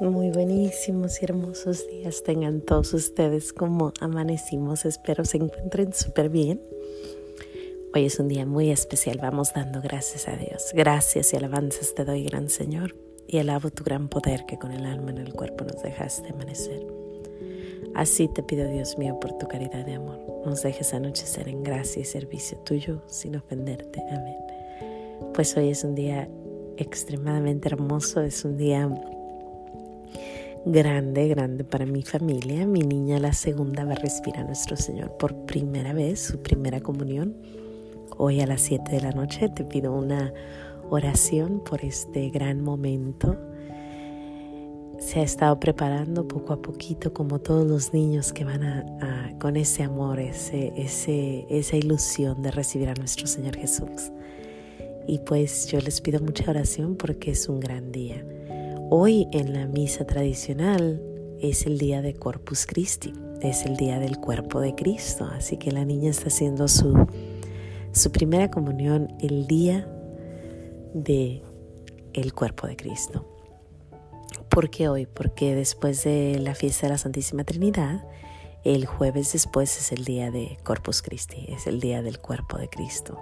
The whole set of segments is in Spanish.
Muy buenísimos y hermosos días tengan todos ustedes como amanecimos. Espero se encuentren súper bien. Hoy es un día muy especial. Vamos dando gracias a Dios. Gracias y alabanzas te doy, gran Señor. Y alabo tu gran poder que con el alma en el cuerpo nos dejaste amanecer. Así te pido, Dios mío, por tu caridad de amor. Nos dejes anochecer en gracia y servicio tuyo sin ofenderte. Amén. Pues hoy es un día extremadamente hermoso. Es un día grande, grande para mi familia. Mi niña, la segunda, va a recibir a nuestro Señor por primera vez, su primera comunión. Hoy a las 7 de la noche te pido una oración por este gran momento. Se ha estado preparando poco a poquito, como todos los niños que van a, con ese amor, ese, ese, esa ilusión de recibir a nuestro Señor Jesús. Y pues yo les pido mucha oración porque es un gran día. Hoy en la misa tradicional es el día de Corpus Christi, es el día del cuerpo de Cristo, así que la niña está haciendo su, su primera comunión el día de el cuerpo de Cristo. ¿Por qué hoy? Porque después de la fiesta de la Santísima Trinidad, el jueves después es el día de Corpus Christi, es el día del cuerpo de Cristo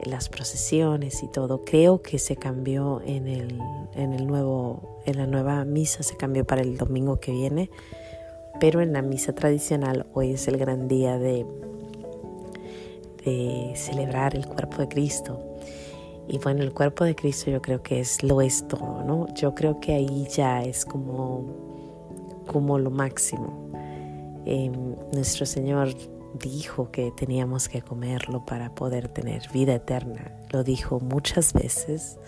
las procesiones y todo. Creo que se cambió en el, en el nuevo, en la nueva misa, se cambió para el domingo que viene, pero en la misa tradicional hoy es el gran día de, de celebrar el cuerpo de Cristo. Y bueno, el cuerpo de Cristo yo creo que es lo es todo, ¿no? Yo creo que ahí ya es como, como lo máximo. Em, nuestro Señor dijo que teníamos que comerlo para poder tener vida eterna. Lo dijo muchas veces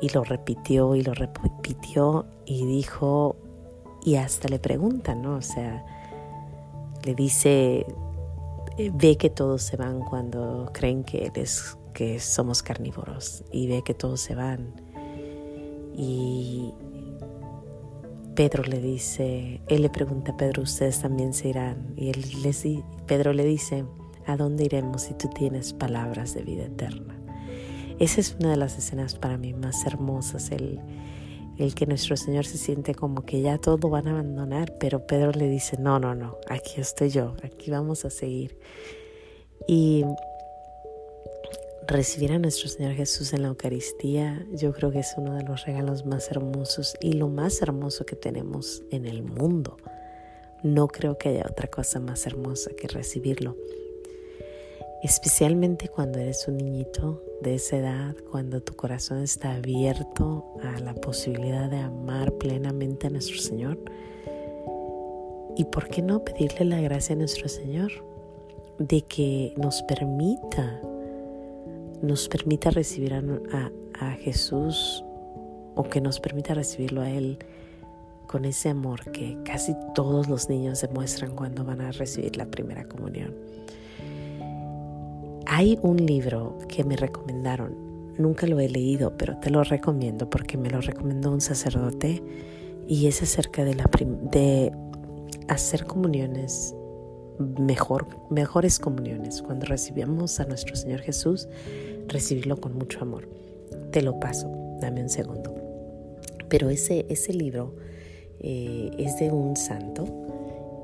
y lo repitió y lo repitió y dijo y hasta le preguntan, ¿no? O sea, le dice, eh, ve que todos se van cuando creen que, que somos carnívoros y ve que todos se van. Y, Pedro le dice, él le pregunta a Pedro, ustedes también se irán. Y él les, Pedro le dice, ¿a dónde iremos si tú tienes palabras de vida eterna? Esa es una de las escenas para mí más hermosas, el, el que nuestro Señor se siente como que ya todo van a abandonar, pero Pedro le dice, no, no, no, aquí estoy yo, aquí vamos a seguir. Y recibir a nuestro Señor Jesús en la Eucaristía, yo creo que es uno de los regalos más hermosos y lo más hermoso que tenemos en el mundo. No creo que haya otra cosa más hermosa que recibirlo. Especialmente cuando eres un niñito de esa edad, cuando tu corazón está abierto a la posibilidad de amar plenamente a nuestro Señor. ¿Y por qué no pedirle la gracia a nuestro Señor de que nos permita nos permita recibir a, Jesús o que nos permita recibirlo a Él con ese amor que casi todos los niños demuestran cuando van a recibir la primera comunión. Hay un libro que me recomendaron, nunca lo he leído, pero te lo recomiendo porque me lo recomendó un sacerdote y es acerca de, de hacer comuniones mejor, mejores comuniones. Cuando recibimos a nuestro Señor Jesús, recibirlo con mucho amor. Te lo paso, dame un segundo. Pero ese, ese libro eh, es de un santo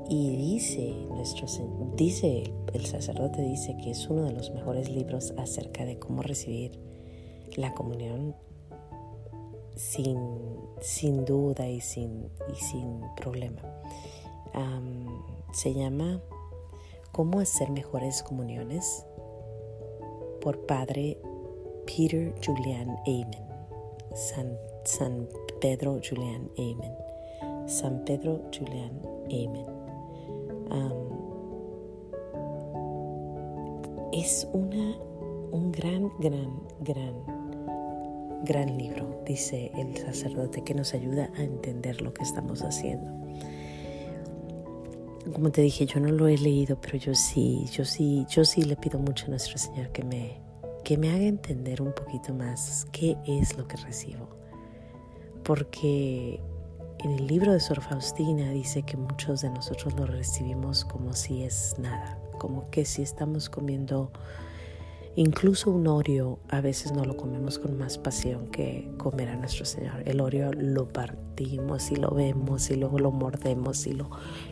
y dice, nuestro, dice el sacerdote dice que es uno de los mejores libros acerca de cómo recibir la comunión sin, sin duda y sin, y sin problema. se llama ¿Cómo hacer mejores comuniones? por Padre Peter Julian Amen. San, San Pedro Julian Amen. San Pedro Julian Amen. es una, un gran, gran, gran, gran libro, dice el sacerdote, que nos ayuda a entender lo que estamos haciendo como te dije, yo no lo he leído, pero yo sí, yo sí, yo sí le pido mucho a nuestro Señor que me, que me haga entender un poquito más qué es lo que recibo. Porque en el libro de Sor Faustina dice que muchos de nosotros lo recibimos como si es nada, como que si estamos comiendo Incluso un Oreo a veces no lo comemos con más pasión que comer a nuestro Señor. El Oreo lo partimos y lo vemos y luego lo mordemos y lo,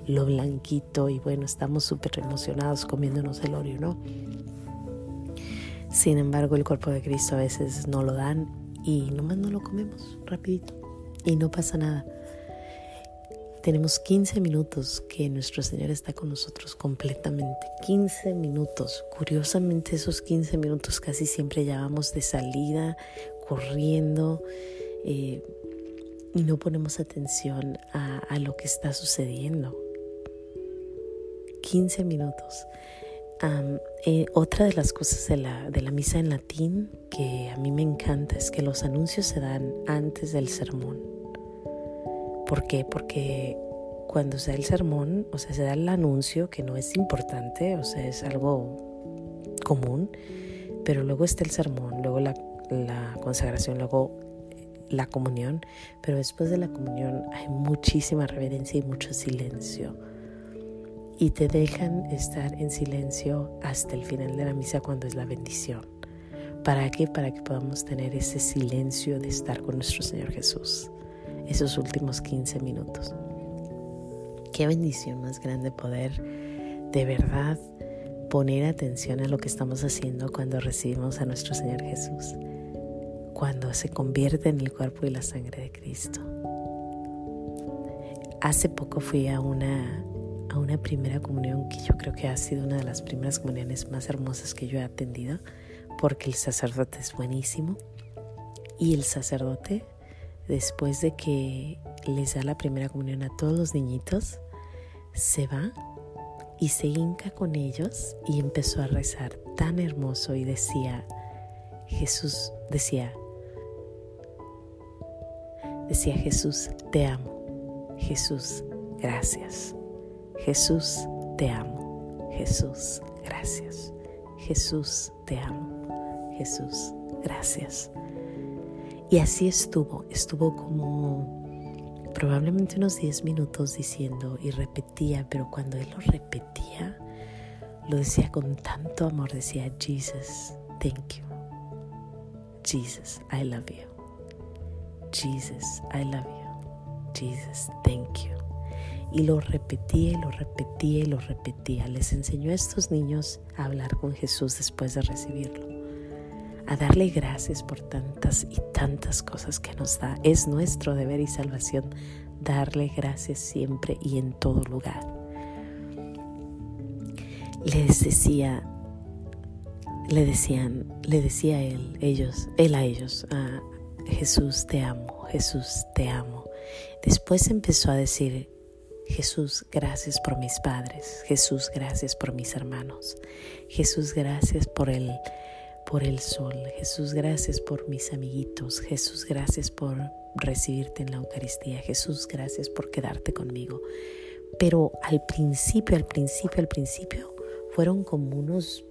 lo blanquito y bueno, estamos súper emocionados comiéndonos el Oreo, ¿no? Sin embargo, el cuerpo de Cristo a veces no lo dan y nomás no lo comemos rapidito y no pasa nada. Tenemos 15 minutos que nuestro Señor está con nosotros completamente. 15 minutos. Curiosamente esos 15 minutos casi siempre ya vamos de salida, corriendo eh, y no ponemos atención a, lo que está sucediendo. 15 minutos. Eh, otra de las cosas de la, de la misa en latín que a mí me encanta es que los anuncios se dan antes del sermón. ¿Por qué? Porque cuando se da el sermón, o sea, se da el anuncio, que no es importante, o sea, es algo común, pero luego está el sermón, luego la, consagración, luego la comunión, pero después de la comunión hay muchísima reverencia y mucho silencio. Y te dejan estar en silencio hasta el final de la misa cuando es la bendición. ¿Para qué? Para que podamos tener ese silencio de estar con nuestro Señor Jesús esos últimos 15 minutos. Qué bendición más grande poder de verdad poner atención a lo que estamos haciendo cuando recibimos a nuestro Señor Jesús, cuando se convierte en el cuerpo y la sangre de Cristo. Hace poco fui a una, a una primera comunión que yo creo que ha sido una de las primeras comuniones más hermosas que yo he atendido, porque el sacerdote es buenísimo y el sacerdote después de que les da la primera comunión a todos los niñitos, se va y se hinca con ellos y empezó a rezar tan hermoso y decía, Jesús decía, decía Jesús, te amo, Jesús, gracias, Jesús, te amo, Jesús, gracias, Jesús, te amo, Jesús, gracias. Y así estuvo, estuvo como probablemente unos 10 minutos diciendo y repetía, pero cuando él lo repetía, lo decía con tanto amor, decía, Jesus, thank you. Jesus, I love you. Jesus, I love you. Jesus, thank you. Y lo repetía y lo repetía y lo repetía. Les enseñó a estos niños a hablar con Jesús después de recibirlo a darle gracias por tantas y tantas cosas que nos da. Es nuestro deber y salvación darle gracias siempre y en todo lugar. Les decía, le decían, le decía él, ellos, él a ellos, a Jesús te amo, Jesús te amo. Después empezó a decir, Jesús, gracias por mis padres, Jesús, gracias por mis hermanos, Jesús, gracias por el por el sol. Jesús, gracias por mis amiguitos. Jesús, gracias por recibirte en la Eucaristía. Jesús, gracias por quedarte conmigo. Pero al principio, al principio, al principio, fueron como unos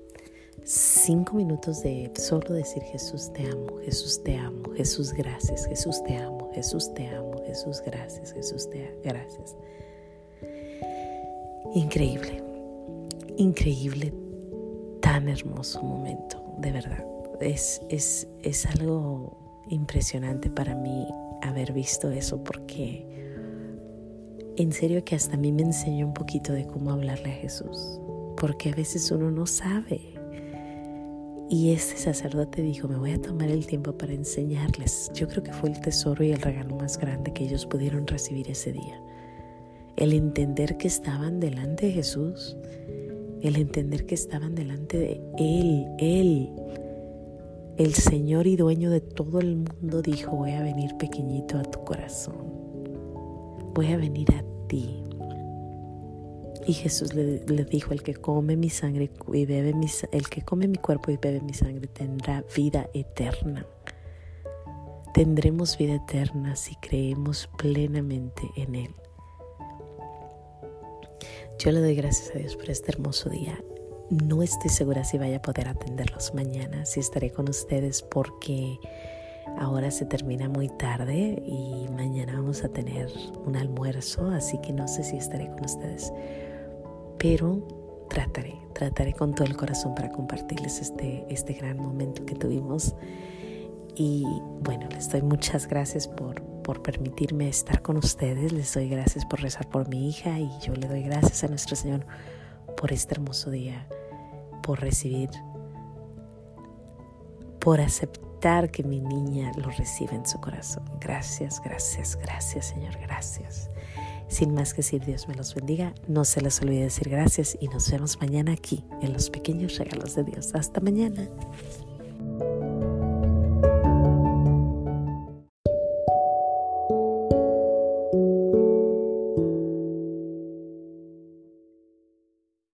cinco minutos de solo decir Jesús te amo, Jesús te amo, Jesús gracias, Jesús te amo, Jesús te amo, Jesús gracias, Jesús te gracias. Increíble, increíble, tan hermoso momento de verdad. Es, es, es algo impresionante para mí haber visto eso porque en serio que hasta a mí me enseñó un poquito de cómo hablarle a Jesús, porque a veces uno no sabe. Y este sacerdote dijo, me voy a tomar el tiempo para enseñarles. Yo creo que fue el tesoro y el regalo más grande que ellos pudieron recibir ese día. El entender que estaban delante de Jesús el entender que estaban delante de Él, Él, el Señor y dueño de todo el mundo, dijo, voy a venir pequeñito a tu corazón, voy a venir a ti. Y Jesús le, dijo, el que come mi sangre y bebe el que come mi cuerpo y bebe mi sangre tendrá vida eterna. Tendremos vida eterna si creemos plenamente en Él. Yo le doy gracias a Dios por este hermoso día. No estoy segura si vaya a poder atenderlos mañana, si estaré con ustedes porque ahora se termina muy tarde y mañana vamos a tener un almuerzo, así que no sé si estaré con ustedes. Pero trataré, trataré con todo el corazón para compartirles este, este gran momento que tuvimos. Y bueno, les doy muchas gracias por, por permitirme estar con ustedes, les doy gracias por rezar por mi hija y yo le doy gracias a nuestro Señor por este hermoso día, por recibir, por aceptar que mi niña lo reciba en su corazón. Gracias, gracias, gracias Señor, gracias. Sin más que decir, Dios me los bendiga. No se les olvide decir gracias y nos vemos mañana aquí en los pequeños regalos de Dios. Hasta mañana.